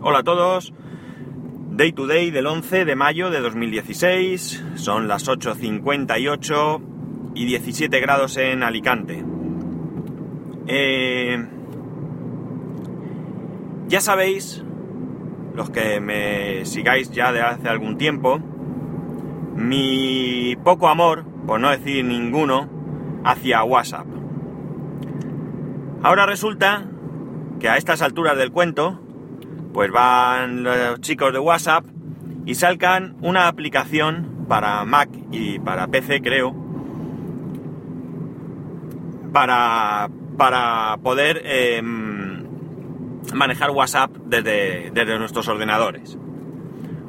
Hola a todos. Day to day del 11 de mayo de 2016. Son las 8.58 y 17 grados en Alicante. Eh, ya sabéis, los que me sigáis ya de hace algún tiempo, mi poco amor, por no decir ninguno, hacia WhatsApp. Ahora resulta que a estas alturas del cuento, pues van los chicos de WhatsApp y salgan una aplicación para Mac y para PC, creo, para, para poder em, manejar WhatsApp desde, desde nuestros ordenadores.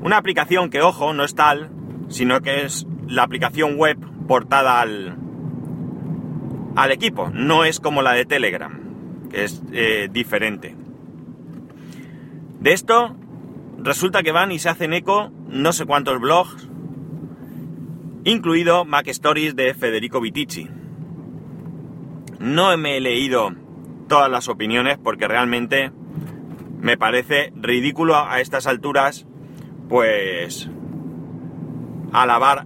Una aplicación que, ojo, no es tal, sino que es la aplicación web portada al, al equipo. No es como la de Telegram, que es eh, diferente. De esto resulta que van y se hacen eco no sé cuántos blogs, incluido Mac Stories de Federico Vitici. No me he leído todas las opiniones porque realmente me parece ridículo a estas alturas, pues, alabar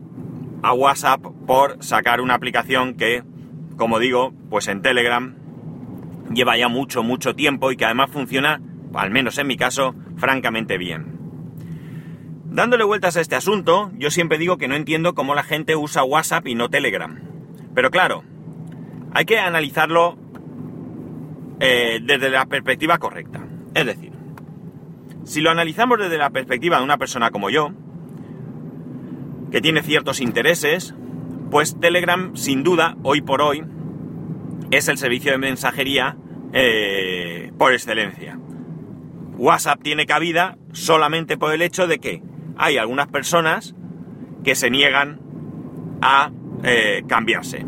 a WhatsApp por sacar una aplicación que, como digo, pues en Telegram lleva ya mucho, mucho tiempo y que además funciona, al menos en mi caso, francamente bien. Dándole vueltas a este asunto, yo siempre digo que no entiendo cómo la gente usa WhatsApp y no Telegram. Pero claro, hay que analizarlo eh, desde la perspectiva correcta. Es decir, si lo analizamos desde la perspectiva de una persona como yo, que tiene ciertos intereses, pues Telegram, sin duda, hoy por hoy, es el servicio de mensajería eh, por excelencia. WhatsApp tiene cabida solamente por el hecho de que hay algunas personas que se niegan a eh, cambiarse.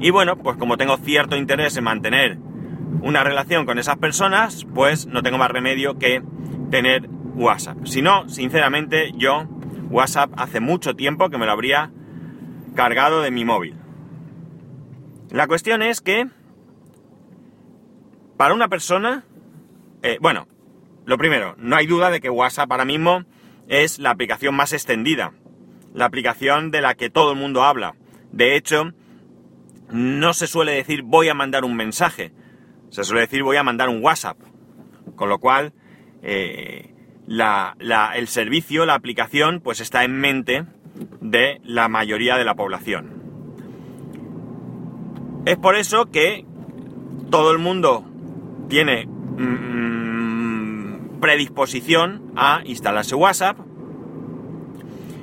Y bueno, pues como tengo cierto interés en mantener una relación con esas personas, pues no tengo más remedio que tener WhatsApp. Si no, sinceramente, yo WhatsApp hace mucho tiempo que me lo habría cargado de mi móvil. La cuestión es que para una persona, eh, bueno, lo primero, no hay duda de que WhatsApp ahora mismo es la aplicación más extendida, la aplicación de la que todo el mundo habla. De hecho, no se suele decir voy a mandar un mensaje, se suele decir voy a mandar un WhatsApp. Con lo cual, eh, el servicio, la aplicación, pues está en mente de la mayoría de la población. Es por eso que todo el mundo tiene mm, predisposición a instalarse WhatsApp.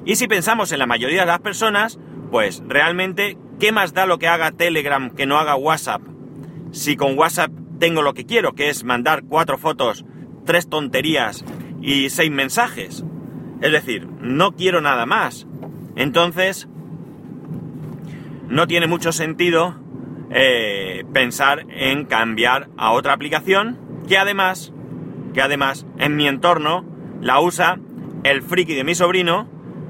Y si pensamos en la mayoría de las personas, pues realmente, ¿qué más da lo que haga Telegram que no haga WhatsApp? Si con WhatsApp tengo lo que quiero, que es mandar cuatro fotos, tres tonterías y seis mensajes. Es decir, no quiero nada más. Entonces, no tiene mucho sentido eh, pensar en cambiar a otra aplicación que además, que además en mi entorno la usa el friki de mi sobrino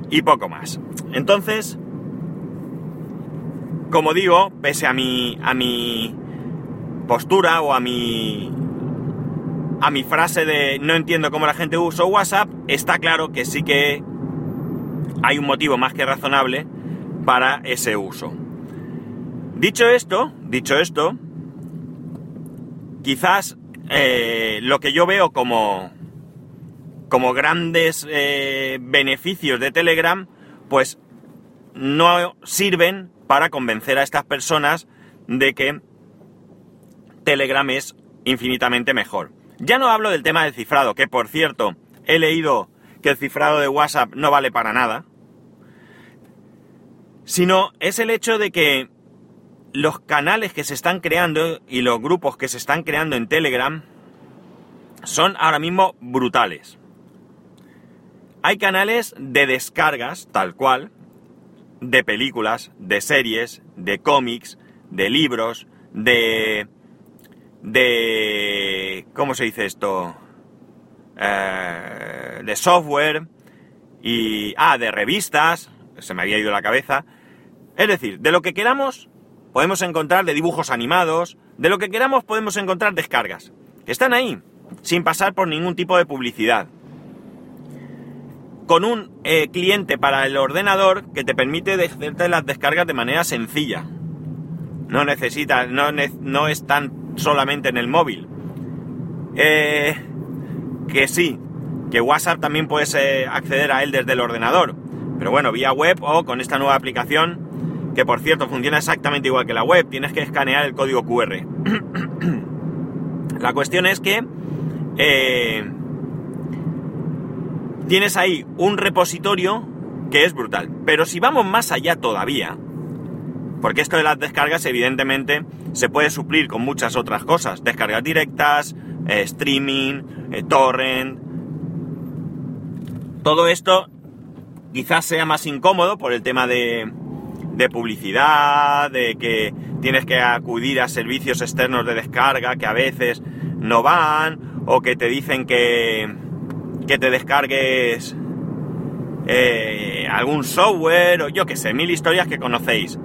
y poco más. Entonces, como digo, pese a mi, a mi postura o a mi a mi frase de no entiendo cómo la gente usa WhatsApp, está claro que sí que hay un motivo más que razonable para ese uso. Dicho esto, dicho esto, quizás eh, lo que yo veo como, como grandes eh, beneficios de Telegram, pues no sirven para convencer a estas personas de que Telegram es infinitamente mejor. Ya no hablo del tema del cifrado, que por cierto, he leído que el cifrado de WhatsApp no vale para nada, sino es el hecho de que los canales que se están creando y los grupos que se están creando en Telegram son ahora mismo brutales. Hay canales de descargas, tal cual, de películas, de series, de cómics, de libros, de de... ¿Cómo se dice esto? Eh, de software y... Ah, de revistas, se me había ido la cabeza. Es decir, de lo que queramos podemos encontrar de dibujos animados, de lo que queramos podemos encontrar descargas. Están ahí. sin pasar por ningún tipo de publicidad. Con un eh, cliente para el ordenador que te permite hacerte las descargas de manera sencilla. No necesitas, no, no es tan solamente en el móvil. Eh, que sí, que WhatsApp también puedes eh, acceder a él desde el ordenador. Pero bueno, vía web o con esta nueva aplicación, que por cierto funciona exactamente igual que la web, tienes que escanear el código QR. la cuestión es que eh, tienes ahí un repositorio que es brutal. Pero si vamos más allá todavía, porque esto de las descargas evidentemente se puede suplir con muchas otras cosas, descargas directas, eh, streaming, eh, torrent. Todo esto quizás sea más incómodo por el tema de, de publicidad, de que tienes que acudir a servicios externos de descarga que a veces no van, o que te dicen que, que te descargues eh, algún software, o yo que sé, mil historias que conocéis.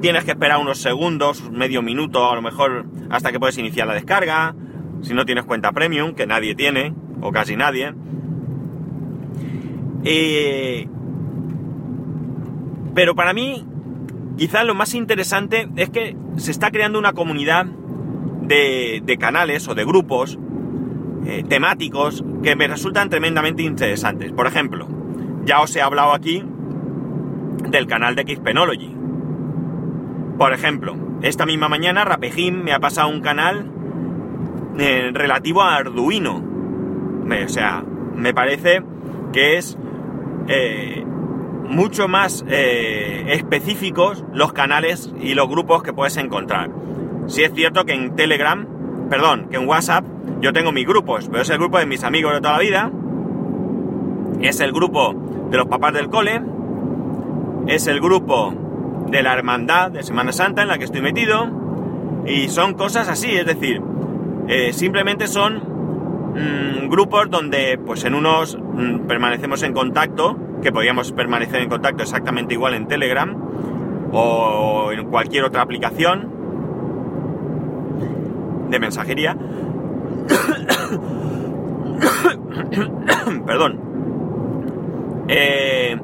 Tienes que esperar unos segundos, medio minuto, a lo mejor hasta que puedes iniciar la descarga si no tienes cuenta premium, que nadie tiene, o casi nadie. Eh, pero para mí, quizás lo más interesante es que se está creando una comunidad de, canales o de grupos eh, temáticos que me resultan tremendamente interesantes. Por ejemplo, ya os he hablado aquí del canal de Xpenology. Por ejemplo, esta misma mañana Rapejim me ha pasado un canal eh, relativo a Arduino. o sea, me parece que es eh, mucho más eh, específicos los canales y los grupos que puedes encontrar. Si es cierto que en Telegram, perdón, que en WhatsApp yo tengo mis grupos, pero es el grupo de mis amigos de toda la vida, es el grupo de los papás del cole, es el grupo de la hermandad de Semana Santa en la que estoy metido, y son cosas así, es decir, eh, simplemente son mm, grupos donde pues en unos mm, permanecemos en contacto, que podríamos permanecer en contacto exactamente igual en Telegram o en cualquier otra aplicación de mensajería. Perdón. Eh,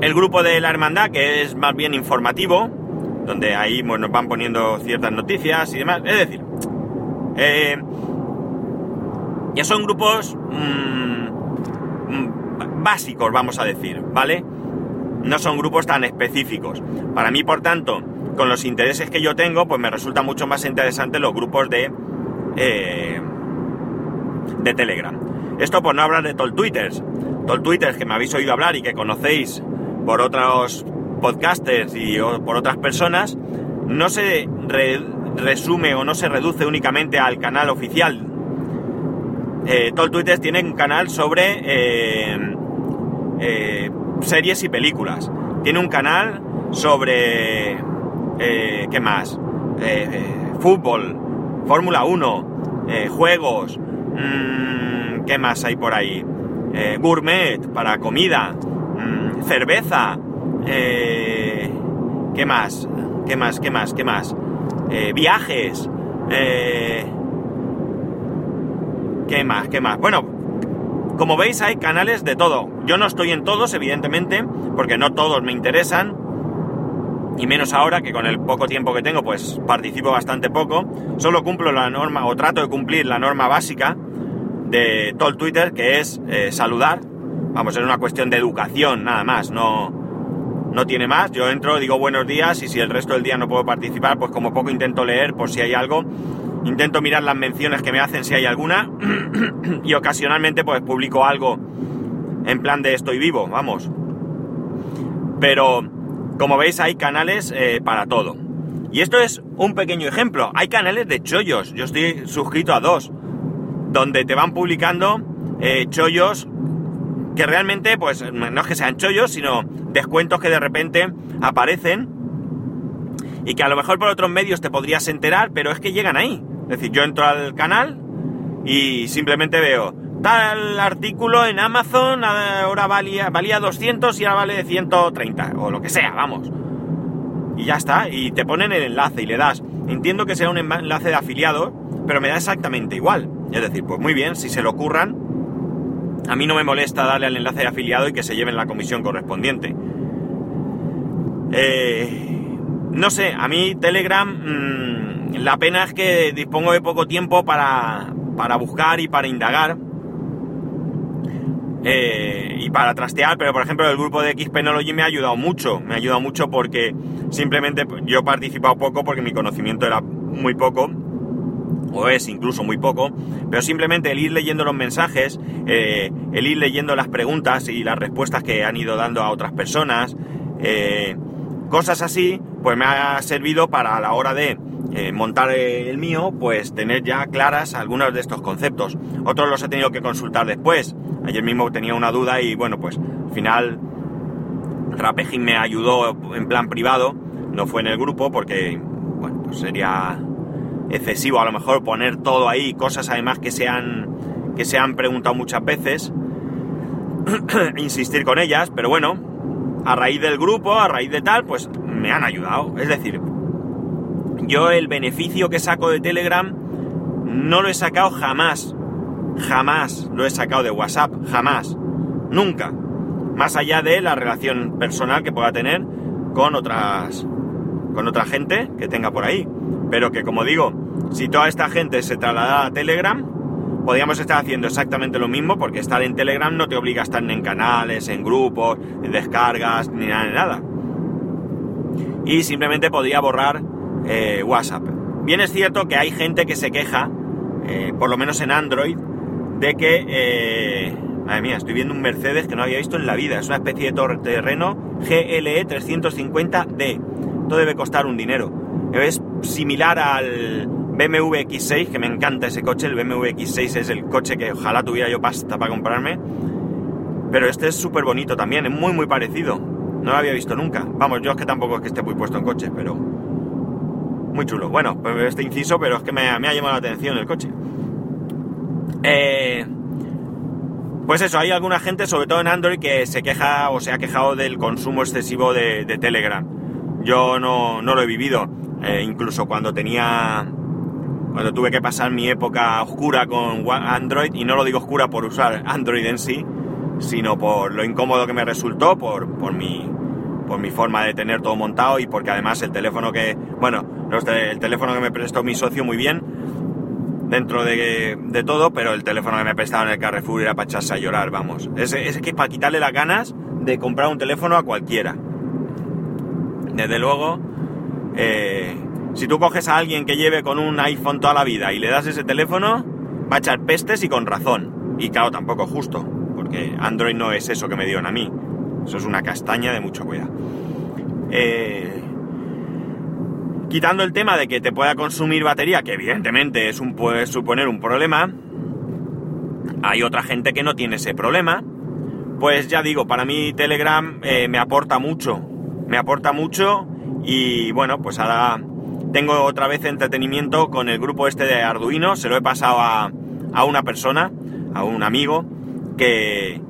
el grupo de la hermandad, que es más bien informativo, donde ahí nos van poniendo ciertas noticias y demás. Es decir, eh, ya son grupos mm, básicos, vamos a decir, ¿vale? No son grupos tan específicos. Para mí, por tanto, con los intereses que yo tengo, pues me resulta mucho más interesante los grupos de, eh, de Telegram. Esto por no hablar de Tol Twitters. Tol Twitters que me habéis oído hablar y que conocéis por otros podcasters y por otras personas, no se resume o no se reduce únicamente al canal oficial. Eh, Twitter tiene un canal sobre eh, eh, series y películas. Tiene un canal sobre... Eh, ¿Qué más? fútbol, Fórmula 1, juegos. Mmm, ¿Qué más hay por ahí? gourmet para comida, mm, cerveza. ¿Qué más? ¿Qué más? ¿Qué más? ¿Qué más? Eh, viajes, eh, ¿qué más? ¿Qué más? Bueno, como veis hay canales de todo. Yo no estoy en todos, evidentemente, porque no todos me interesan. Y menos ahora que con el poco tiempo que tengo, pues participo bastante poco. Solo cumplo la norma, o trato de cumplir la norma básica de todo el Twitter, que es eh, saludar. Vamos, es una cuestión de educación, nada más. No, no tiene más. Yo entro, digo buenos días y si el resto del día no puedo participar, pues como poco intento leer por si hay algo. Intento mirar las menciones que me hacen si hay alguna y ocasionalmente pues publico algo en plan de estoy vivo, vamos. Pero como veis hay canales eh, para todo. Y esto es un pequeño ejemplo. Hay canales de chollos. Yo estoy suscrito a dos. Donde te van publicando eh, chollos que realmente, pues, no es que sean chollos, sino descuentos que de repente aparecen y que a lo mejor por otros medios te podrías enterar, pero es que llegan ahí. Es decir, yo entro al canal y simplemente veo tal artículo en Amazon, ahora valía, valía 200 y ahora vale 130, o lo que sea, vamos. Y ya está, y te ponen el enlace y le das. Entiendo que sea un enlace de afiliado, pero me da exactamente igual. Es decir, pues muy bien, si se lo ocurran, a mí no me molesta darle al enlace de afiliado y que se lleven la comisión correspondiente. Eh, no sé, a mí Telegram, mm, la pena es que dispongo de poco tiempo para, para buscar y para indagar. Eh, y para trastear, pero por ejemplo el grupo de Xpenology me ha ayudado mucho, me ha ayudado mucho porque simplemente yo he participado poco porque mi conocimiento era muy poco, o es incluso muy poco, pero simplemente el ir leyendo los mensajes, eh, el ir leyendo las preguntas y las respuestas que han ido dando a otras personas, eh, cosas así, pues me ha servido para a la hora de montar el mío, pues tener ya claras algunos de estos conceptos. Otros los he tenido que consultar después. Ayer mismo tenía una duda y bueno, pues al final Rapejin me ayudó en plan privado, no fue en el grupo porque, bueno, pues sería excesivo a lo mejor poner todo ahí, cosas además que se han, que se han preguntado muchas veces, insistir con ellas, pero bueno, a raíz del grupo, a raíz de tal, pues me han ayudado. Es decir, yo el beneficio que saco de Telegram no lo he sacado jamás jamás lo he sacado de WhatsApp, jamás, nunca, más allá de la relación personal que pueda tener con otras, con otra gente que tenga por ahí. Pero que como digo, si toda esta gente se trasladara a Telegram, podríamos estar haciendo exactamente lo mismo, porque estar en Telegram no te obliga a estar en canales, en grupos, en descargas, ni nada, ni nada. Y simplemente podría borrar eh, WhatsApp. Bien es cierto que hay gente que se queja, eh, por lo menos en Android, de que, eh, madre mía, estoy viendo un Mercedes que no había visto en la vida. Es una especie de terreno GLE 350D. Todo debe costar un dinero. Es similar al BMW X6, que me encanta ese coche. El BMW X6 es el coche que ojalá tuviera yo pasta para comprarme. Pero este es súper bonito también, es muy muy parecido. No lo había visto nunca. Vamos, yo es que tampoco es que esté muy puesto en coches, pero... Muy chulo. Bueno, pues este inciso, pero es que me, ha llamado la atención el coche. Eh, pues eso, hay alguna gente, sobre todo en Android, que se queja o se ha quejado del consumo excesivo de, Telegram. Yo no, lo he vivido. Eh, incluso cuando tenía. Cuando tuve que pasar mi época oscura con Android, y no lo digo oscura por usar Android en sí, sino por lo incómodo que me resultó, por, por mi por mi forma de tener todo montado y porque además el teléfono que, bueno, el teléfono que me prestó mi socio muy bien, dentro de, todo, pero el teléfono que me prestaba en el Carrefour era para echarse a llorar, vamos. Es, es que para quitarle las ganas de comprar un teléfono a cualquiera. Desde luego, eh, si tú coges a alguien que lleve con un iPhone toda la vida y le das ese teléfono, va a echar pestes y con razón. Y claro, tampoco justo, porque Android no es eso que me dieron a mí. Eso es una castaña de mucho cuidado. Eh, Quitando el tema de que te pueda consumir batería, que evidentemente es un, puede suponer un problema, hay otra gente que no tiene ese problema. Pues ya digo, para mí Telegram eh, me aporta mucho, me aporta mucho y bueno, pues ahora tengo otra vez entretenimiento con el grupo este de Arduino, se lo he pasado a, a una persona, a un amigo, que,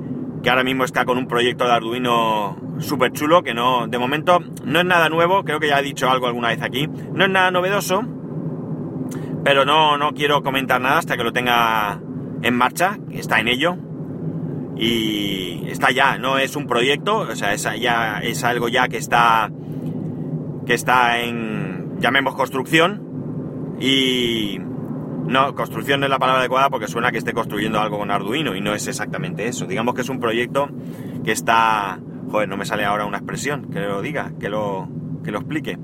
que ahora mismo está con un proyecto de Arduino súper chulo, que no, de momento no es nada nuevo, creo que ya he dicho algo alguna vez aquí, no es nada novedoso, pero no, no quiero comentar nada hasta que lo tenga en marcha, está en ello, y está ya, no es un proyecto, o sea, es, ya, es algo ya que está, que está en, llamemos construcción, y no, construcción no es la palabra adecuada porque suena que esté construyendo algo con Arduino y no es exactamente eso. Digamos que es un proyecto que está Joder, no me sale ahora una expresión que lo diga, que lo, que lo explique.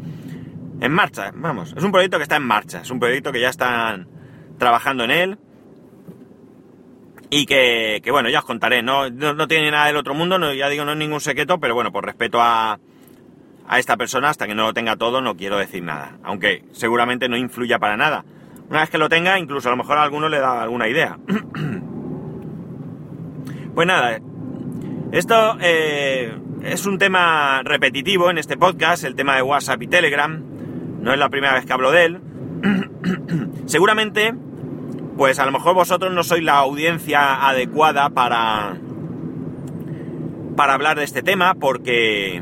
En marcha, vamos. Es un proyecto que está en marcha. Es un proyecto que ya están trabajando en él. Y que, bueno, ya os contaré. No, no, tiene nada del otro mundo, no, ya digo, no es ningún secreto, pero bueno, por respeto a, a esta persona, hasta que no lo tenga todo, no quiero decir nada. Aunque seguramente no influya para nada. Una vez que lo tenga, incluso a lo mejor a alguno le da alguna idea. pues nada, esto eh, es un tema repetitivo en este podcast, el tema de WhatsApp y Telegram. No es la primera vez que hablo de él. Seguramente, pues a lo mejor vosotros no sois la audiencia adecuada para, para hablar de este tema porque,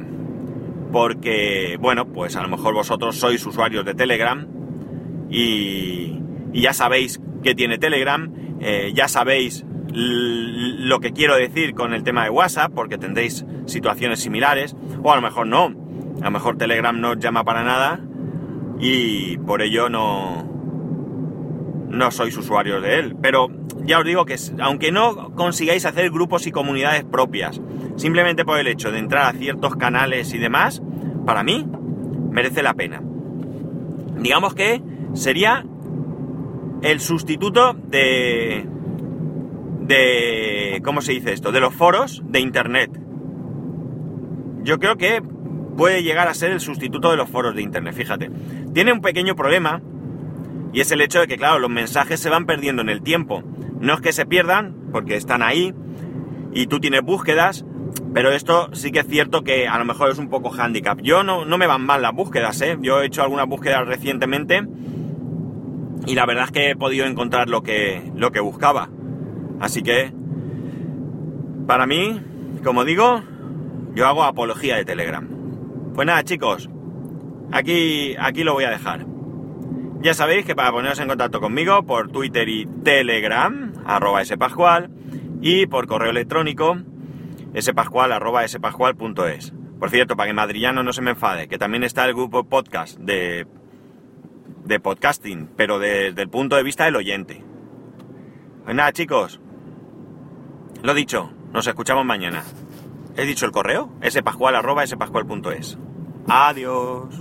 porque, bueno, pues a lo mejor vosotros sois usuarios de Telegram y, y ya sabéis que tiene Telegram. Eh, ya sabéis lo que quiero decir con el tema de WhatsApp, porque tendréis situaciones similares, o a lo mejor no. A lo mejor Telegram no os llama para nada y por ello no, no sois usuarios de él. Pero ya os digo que aunque no consigáis hacer grupos y comunidades propias, simplemente por el hecho de entrar a ciertos canales y demás, para mí merece la pena. Digamos que sería el sustituto de... de... ¿cómo se dice esto? De los foros de Internet. Yo creo que puede llegar a ser el sustituto de los foros de Internet, fíjate. Tiene un pequeño problema y es el hecho de que, claro, los mensajes se van perdiendo en el tiempo. No es que se pierdan, porque están ahí y tú tienes búsquedas, pero esto sí que es cierto que a lo mejor es un poco handicap. Yo no, no me van mal las búsquedas, ¿eh? Yo he hecho algunas búsquedas recientemente y la verdad es que he podido encontrar lo que, lo que buscaba. Así que, para mí, como digo, yo hago apología de Telegram. Pues nada, chicos, aquí, aquí lo voy a dejar. Ya sabéis que para poneros en contacto conmigo por Twitter y Telegram, arroba spascual, y por correo electrónico, spascual, arroba spascual.es. Por cierto, para que Madrillano no se me enfade, que también está el grupo podcast de, de podcasting, pero desde el punto de vista del oyente. Pues nada, chicos, lo dicho, nos escuchamos mañana. ¿He dicho el correo? spascual.es. Adiós.